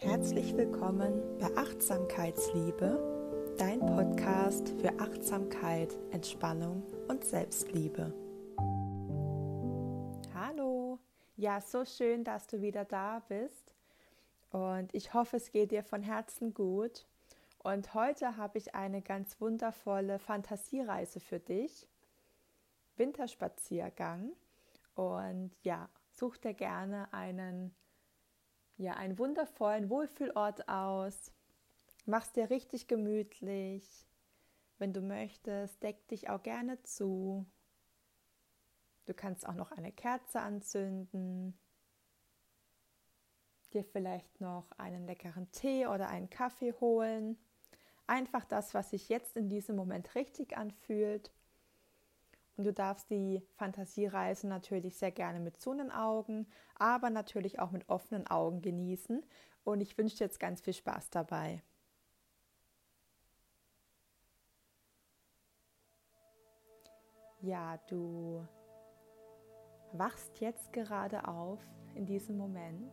Herzlich willkommen bei Achtsamkeitsliebe, dein Podcast für Achtsamkeit, Entspannung und Selbstliebe. Hallo, ja, so schön, dass du wieder da bist und ich hoffe, es geht dir von Herzen gut. Und heute habe ich eine ganz wundervolle Fantasiereise für dich. Winterspaziergang. Und ja, such dir gerne einen ja, einen wundervollen Wohlfühlort aus. Mach's dir richtig gemütlich. Wenn du möchtest, deck dich auch gerne zu. Du kannst auch noch eine Kerze anzünden. Dir vielleicht noch einen leckeren Tee oder einen Kaffee holen. Einfach das, was sich jetzt in diesem Moment richtig anfühlt. Und du darfst die Fantasiereise natürlich sehr gerne mit Augen, aber natürlich auch mit offenen Augen genießen. Und ich wünsche dir jetzt ganz viel Spaß dabei. Ja, du wachst jetzt gerade auf in diesem Moment.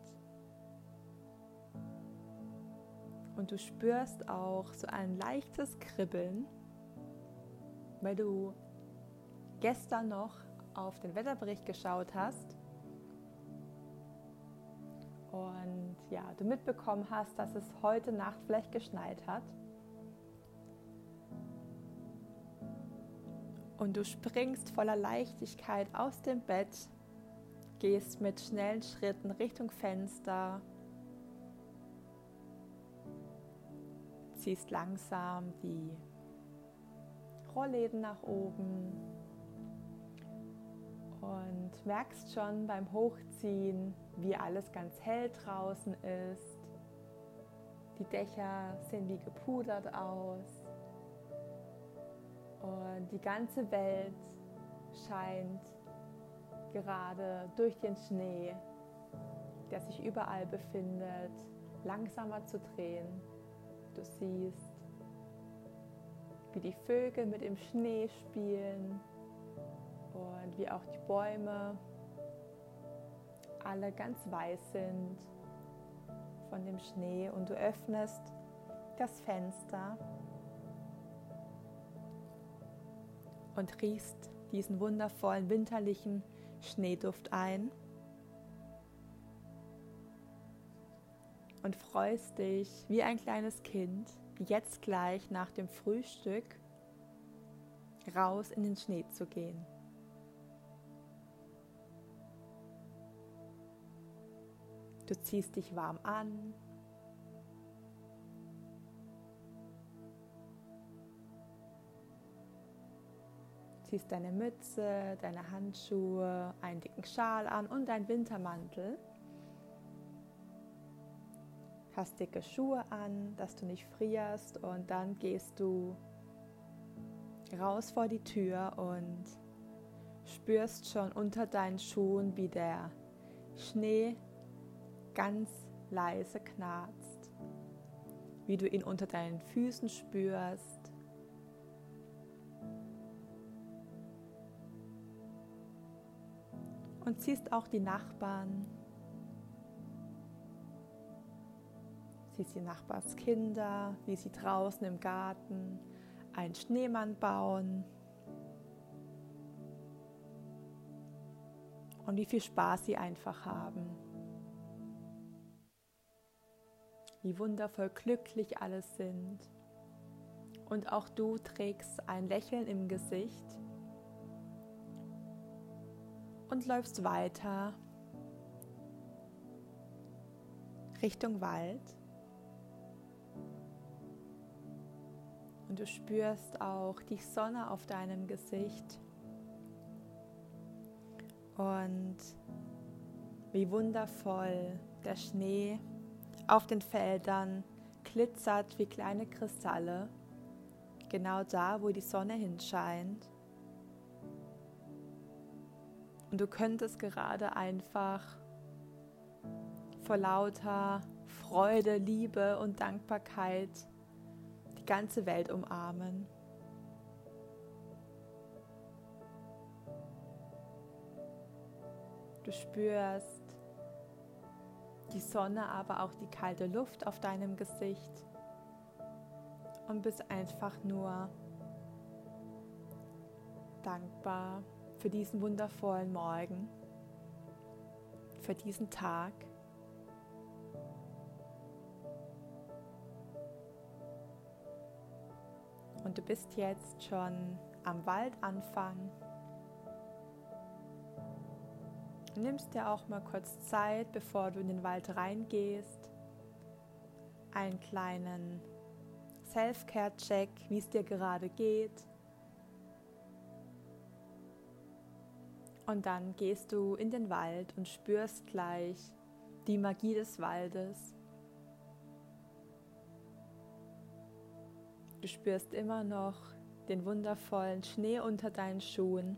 Und du spürst auch so ein leichtes Kribbeln, weil du gestern noch auf den Wetterbericht geschaut hast und ja, du mitbekommen hast, dass es heute Nacht vielleicht geschneit hat. Und du springst voller Leichtigkeit aus dem Bett, gehst mit schnellen Schritten Richtung Fenster, ziehst langsam die Rollläden nach oben und merkst schon beim Hochziehen, wie alles ganz hell draußen ist. Die Dächer sehen wie gepudert aus. Und die ganze Welt scheint gerade durch den Schnee, der sich überall befindet, langsamer zu drehen. Du siehst, wie die Vögel mit dem Schnee spielen und wie auch die Bäume alle ganz weiß sind von dem Schnee und du öffnest das Fenster und riechst diesen wundervollen winterlichen Schneeduft ein und freust dich wie ein kleines Kind, jetzt gleich nach dem Frühstück raus in den Schnee zu gehen. Du ziehst dich warm an. Ziehst deine Mütze, deine Handschuhe, einen dicken Schal an und deinen Wintermantel. Hast dicke Schuhe an, dass du nicht frierst und dann gehst du raus vor die Tür und spürst schon unter deinen Schuhen, wie der Schnee ganz leise knarzt, wie du ihn unter deinen Füßen spürst. Und siehst auch die Nachbarn, siehst die Nachbarskinder, wie sie draußen im Garten einen Schneemann bauen. Und wie viel Spaß sie einfach haben. Wie wundervoll glücklich alles sind. Und auch du trägst ein Lächeln im Gesicht und läufst weiter Richtung Wald. Und du spürst auch die Sonne auf deinem Gesicht. Und wie wundervoll der Schnee auf den Feldern glitzert wie kleine Kristalle, genau da, wo die Sonne hinscheint. Und du könntest gerade einfach vor lauter Freude, Liebe und Dankbarkeit die ganze Welt umarmen. Du spürst die Sonne, aber auch die kalte Luft auf deinem Gesicht und bist einfach nur dankbar für diesen wundervollen Morgen, für diesen Tag. Und du bist jetzt schon am Waldanfang. Nimmst dir auch mal kurz Zeit, bevor du in den Wald reingehst, einen kleinen Self-Care-Check, wie es dir gerade geht. Und dann gehst du in den Wald und spürst gleich die Magie des Waldes. Du spürst immer noch den wundervollen Schnee unter deinen Schuhen.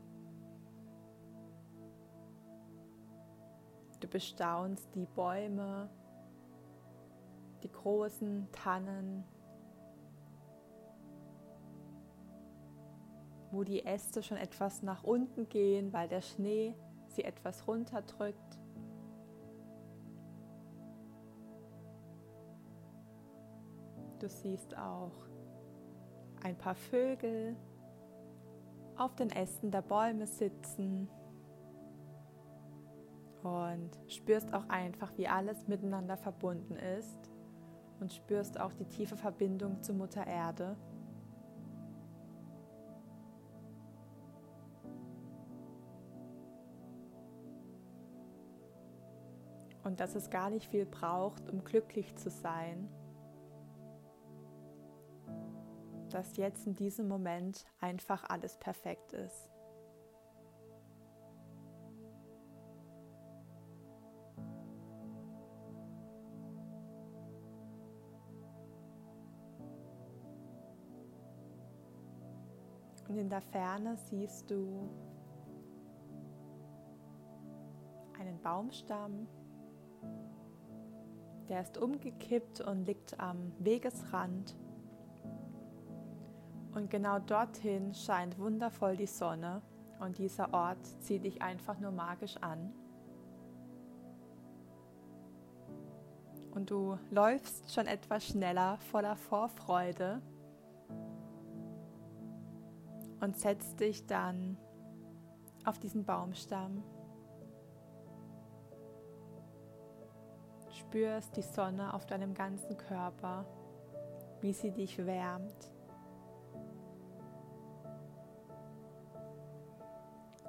Du bestaunst die Bäume, die großen Tannen, wo die Äste schon etwas nach unten gehen, weil der Schnee sie etwas runterdrückt. Du siehst auch ein paar Vögel auf den Ästen der Bäume sitzen und spürst auch einfach, wie alles miteinander verbunden ist und spürst auch die tiefe Verbindung zu Mutter Erde. und dass es gar nicht viel braucht, um glücklich zu sein. Dass jetzt in diesem Moment einfach alles perfekt ist. Und in der Ferne siehst du einen Baumstamm, der ist umgekippt und liegt am Wegesrand. Und genau dorthin scheint wundervoll die Sonne und dieser Ort zieht dich einfach nur magisch an. Und du läufst schon etwas schneller voller Vorfreude und setzt dich dann auf diesen Baumstamm spürst die Sonne auf deinem ganzen Körper, wie sie dich wärmt.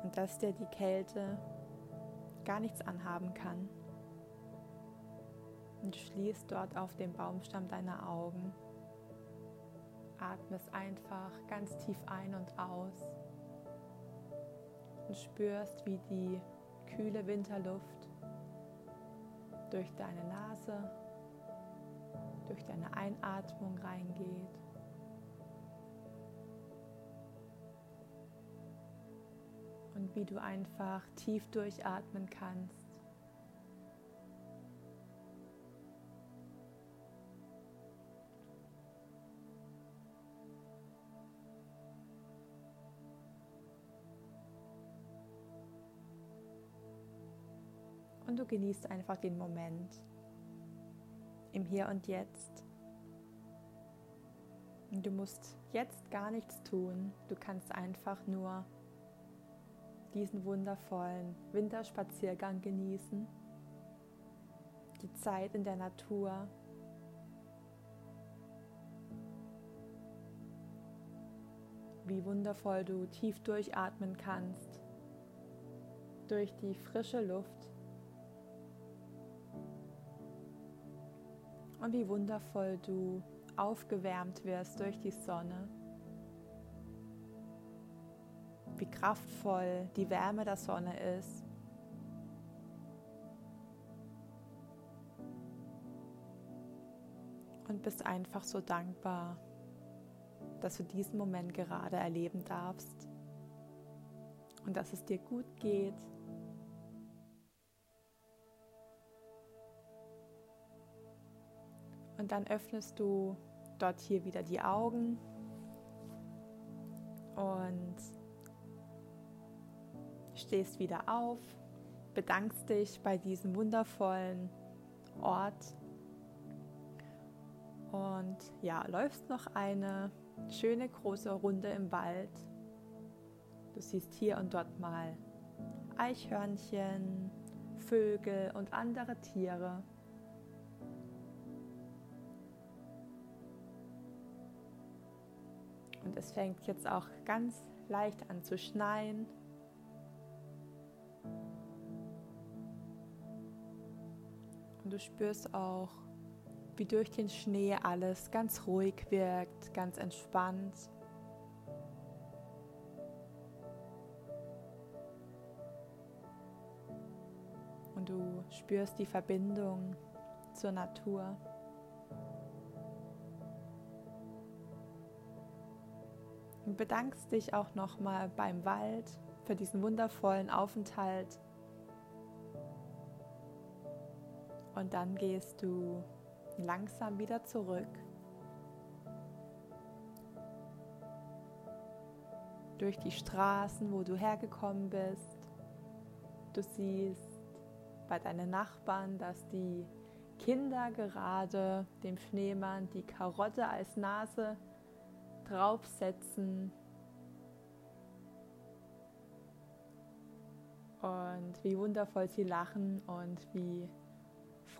Und dass dir die Kälte gar nichts anhaben kann. Und schließt dort auf dem Baumstamm deine Augen. Atmest einfach ganz tief ein und aus und spürst, wie die kühle Winterluft durch deine Nase, durch deine Einatmung reingeht. Und wie du einfach tief durchatmen kannst. Genießt einfach den Moment im Hier und Jetzt. Und du musst jetzt gar nichts tun, du kannst einfach nur diesen wundervollen Winterspaziergang genießen, die Zeit in der Natur. Wie wundervoll du tief durchatmen kannst durch die frische Luft und wie wundervoll du aufgewärmt wirst durch die Sonne. Wie kraftvoll die Wärme der Sonne ist. Und bist einfach so dankbar, dass du diesen Moment gerade erleben darfst und dass es dir gut geht Und dann öffnest du dort hier wieder die Augen und stehst wieder auf, bedankst dich bei diesem wundervollen Ort. Und ja, läufst noch eine schöne große Runde im Wald. Du siehst hier und dort mal Eichhörnchen, Vögel und andere Tiere. Und es fängt jetzt auch ganz leicht an zu schneien. Und du spürst auch, wie durch den Schnee alles ganz ruhig wirkt, ganz entspannt. Und du spürst die Verbindung zur Natur. Bedankst dich auch nochmal beim Wald für diesen wundervollen Aufenthalt. Und dann gehst du langsam wieder zurück. Durch die Straßen, wo du hergekommen bist. Du siehst bei deinen Nachbarn, dass die Kinder gerade dem Schneemann die Karotte als Nase draufsetzen. Und wie wundervoll sie lachen und wie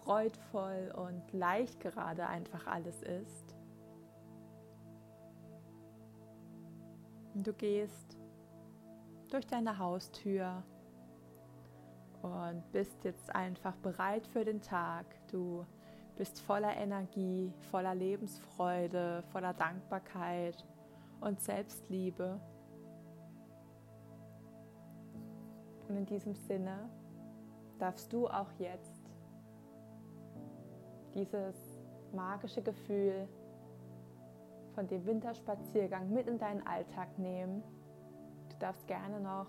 freudvoll und leicht gerade einfach alles ist. Du gehst durch deine Haustür und bist jetzt einfach bereit für den Tag. Du bist voller Energie, voller Lebensfreude, voller Dankbarkeit und Selbstliebe. Und in diesem Sinne darfst du auch jetzt dieses magische Gefühl von dem Winterspaziergang mit in deinen Alltag nehmen. Du darfst gerne noch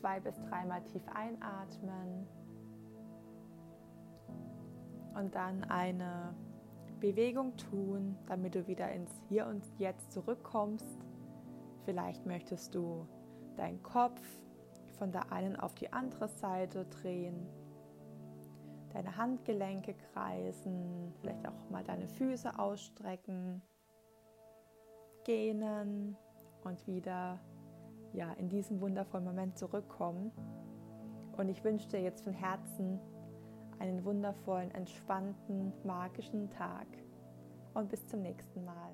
zwei bis dreimal tief einatmen und dann eine Bewegung tun, damit du wieder ins Hier und Jetzt zurückkommst. Vielleicht möchtest du deinen Kopf von der einen auf die andere Seite drehen, deine Handgelenke kreisen, vielleicht auch mal deine Füße ausstrecken, gähnen und wieder ja, in diesen wundervollen Moment zurückkommen. Und ich wünsche dir jetzt von Herzen, einen wundervollen, entspannten, magischen Tag und bis zum nächsten Mal.